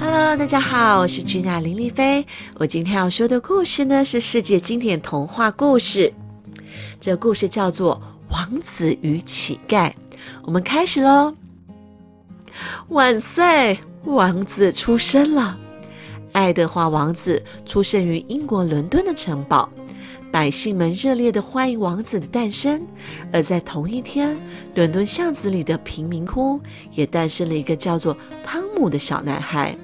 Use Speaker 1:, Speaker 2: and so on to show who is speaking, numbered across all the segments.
Speaker 1: Hello，大家好，我是君娜林丽菲。我今天要说的故事呢，是世界经典童话故事。这故事叫做《王子与乞丐》。我们开始喽！万岁，王子出生了。爱德华王子出生于英国伦敦的城堡。百姓们热烈地欢迎王子的诞生，而在同一天，伦敦巷子里的贫民窟也诞生了一个叫做汤姆的小男孩。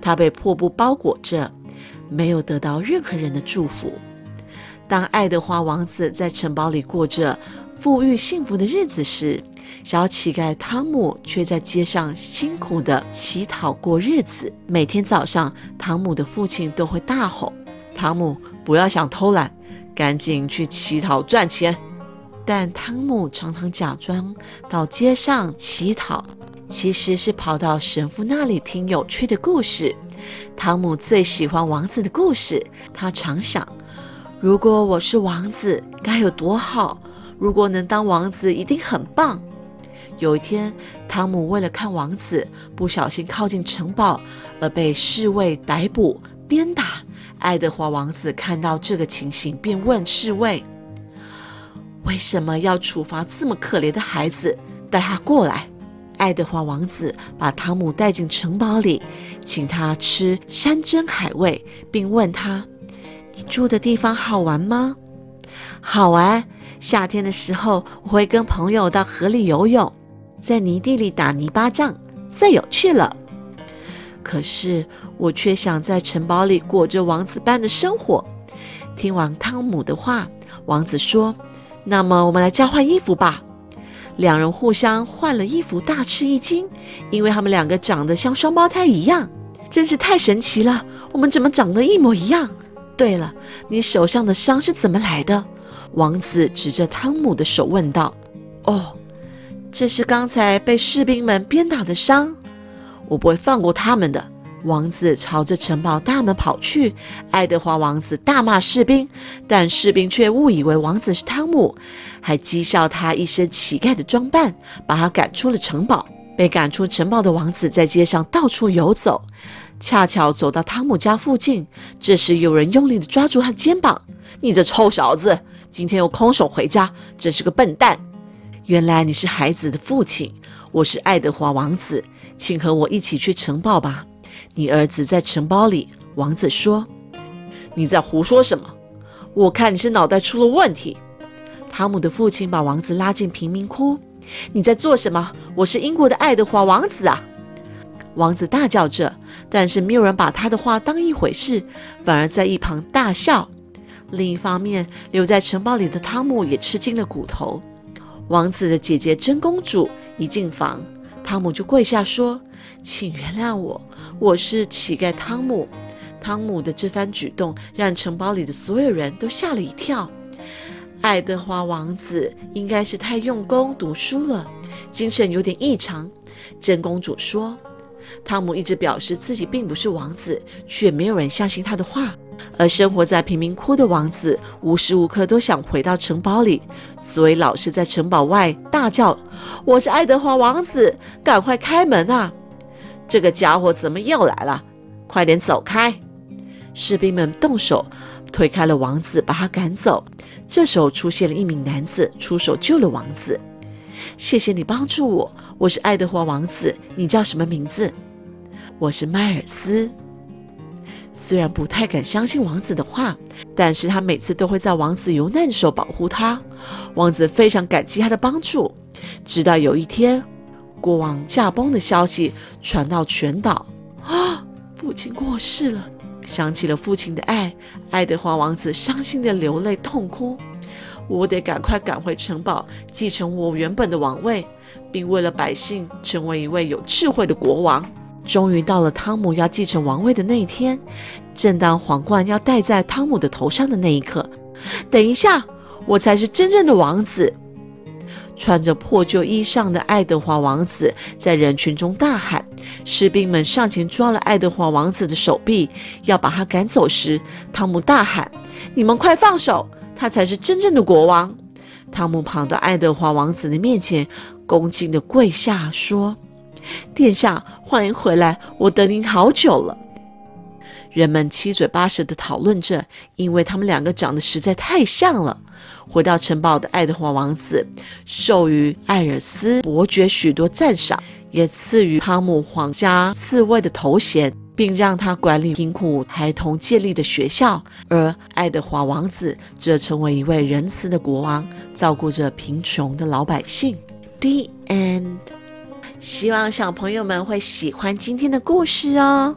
Speaker 1: 他被破布包裹着，没有得到任何人的祝福。当爱德华王子在城堡里过着富裕幸福的日子时，小乞丐汤姆却在街上辛苦地乞讨过日子。每天早上，汤姆的父亲都会大吼：“汤姆，不要想偷懒。”赶紧去乞讨赚钱，但汤姆常常假装到街上乞讨，其实是跑到神父那里听有趣的故事。汤姆最喜欢王子的故事，他常想：如果我是王子，该有多好！如果能当王子，一定很棒。有一天，汤姆为了看王子，不小心靠近城堡，而被侍卫逮捕鞭打。爱德华王子看到这个情形，便问侍卫：“为什么要处罚这么可怜的孩子？带他过来。”爱德华王子把汤姆带进城堡里，请他吃山珍海味，并问他：“你住的地方好玩吗？”“好玩。夏天的时候，我会跟朋友到河里游泳，在泥地里打泥巴仗，最有趣了。”可是。我却想在城堡里过着王子般的生活。听完汤姆的话，王子说：“那么我们来交换衣服吧。”两人互相换了衣服，大吃一惊，因为他们两个长得像双胞胎一样，真是太神奇了！我们怎么长得一模一样？对了，你手上的伤是怎么来的？王子指着汤姆的手问道。“哦，这是刚才被士兵们鞭打的伤，我不会放过他们的。”王子朝着城堡大门跑去，爱德华王子大骂士兵，但士兵却误以为王子是汤姆，还讥笑他一身乞丐的装扮，把他赶出了城堡。被赶出城堡的王子在街上到处游走，恰巧走到汤姆家附近。这时有人用力地抓住他肩膀：“你这臭小子，今天又空手回家，真是个笨蛋！原来你是孩子的父亲，我是爱德华王子，请和我一起去城堡吧。”你儿子在城堡里，王子说：“你在胡说什么？我看你是脑袋出了问题。”汤姆的父亲把王子拉进贫民窟。“你在做什么？我是英国的爱德华王子啊！”王子大叫着，但是没有人把他的话当一回事，反而在一旁大笑。另一方面，留在城堡里的汤姆也吃尽了骨头。王子的姐姐真公主一进房，汤姆就跪下说。请原谅我，我是乞丐汤姆。汤姆的这番举动让城堡里的所有人都吓了一跳。爱德华王子应该是太用功读书了，精神有点异常。真公主说，汤姆一直表示自己并不是王子，却没有人相信他的话。而生活在贫民窟的王子无时无刻都想回到城堡里，所以老是在城堡外大叫：“我是爱德华王子，赶快开门啊！”这个家伙怎么又来了？快点走开！士兵们动手推开了王子，把他赶走。这时候出现了一名男子，出手救了王子。谢谢你帮助我，我是爱德华王子。你叫什么名字？我是迈尔斯。虽然不太敢相信王子的话，但是他每次都会在王子有难的时候保护他。王子非常感激他的帮助。直到有一天。国王驾崩的消息传到全岛，啊！父亲过世了。想起了父亲的爱，爱德华王子伤心的流泪痛哭。我得赶快赶回城堡，继承我原本的王位，并为了百姓成为一位有智慧的国王。终于到了汤姆要继承王位的那一天，正当皇冠要戴在汤姆的头上的那一刻，等一下，我才是真正的王子。穿着破旧衣裳的爱德华王子在人群中大喊：“士兵们上前抓了爱德华王子的手臂，要把他赶走时，汤姆大喊：‘你们快放手！他才是真正的国王！’”汤姆跑到爱德华王子的面前，恭敬地跪下说：“殿下，欢迎回来，我等您好久了。人们七嘴八舌地讨论着，因为他们两个长得实在太像了。回到城堡的爱德华王子，授予艾尔斯伯爵许多赞赏，也赐予汤姆皇家侍卫的头衔，并让他管理贫苦孩童建立的学校。而爱德华王子则成为一位仁慈的国王，照顾着贫穷的老百姓。The end。希望小朋友们会喜欢今天的故事哦。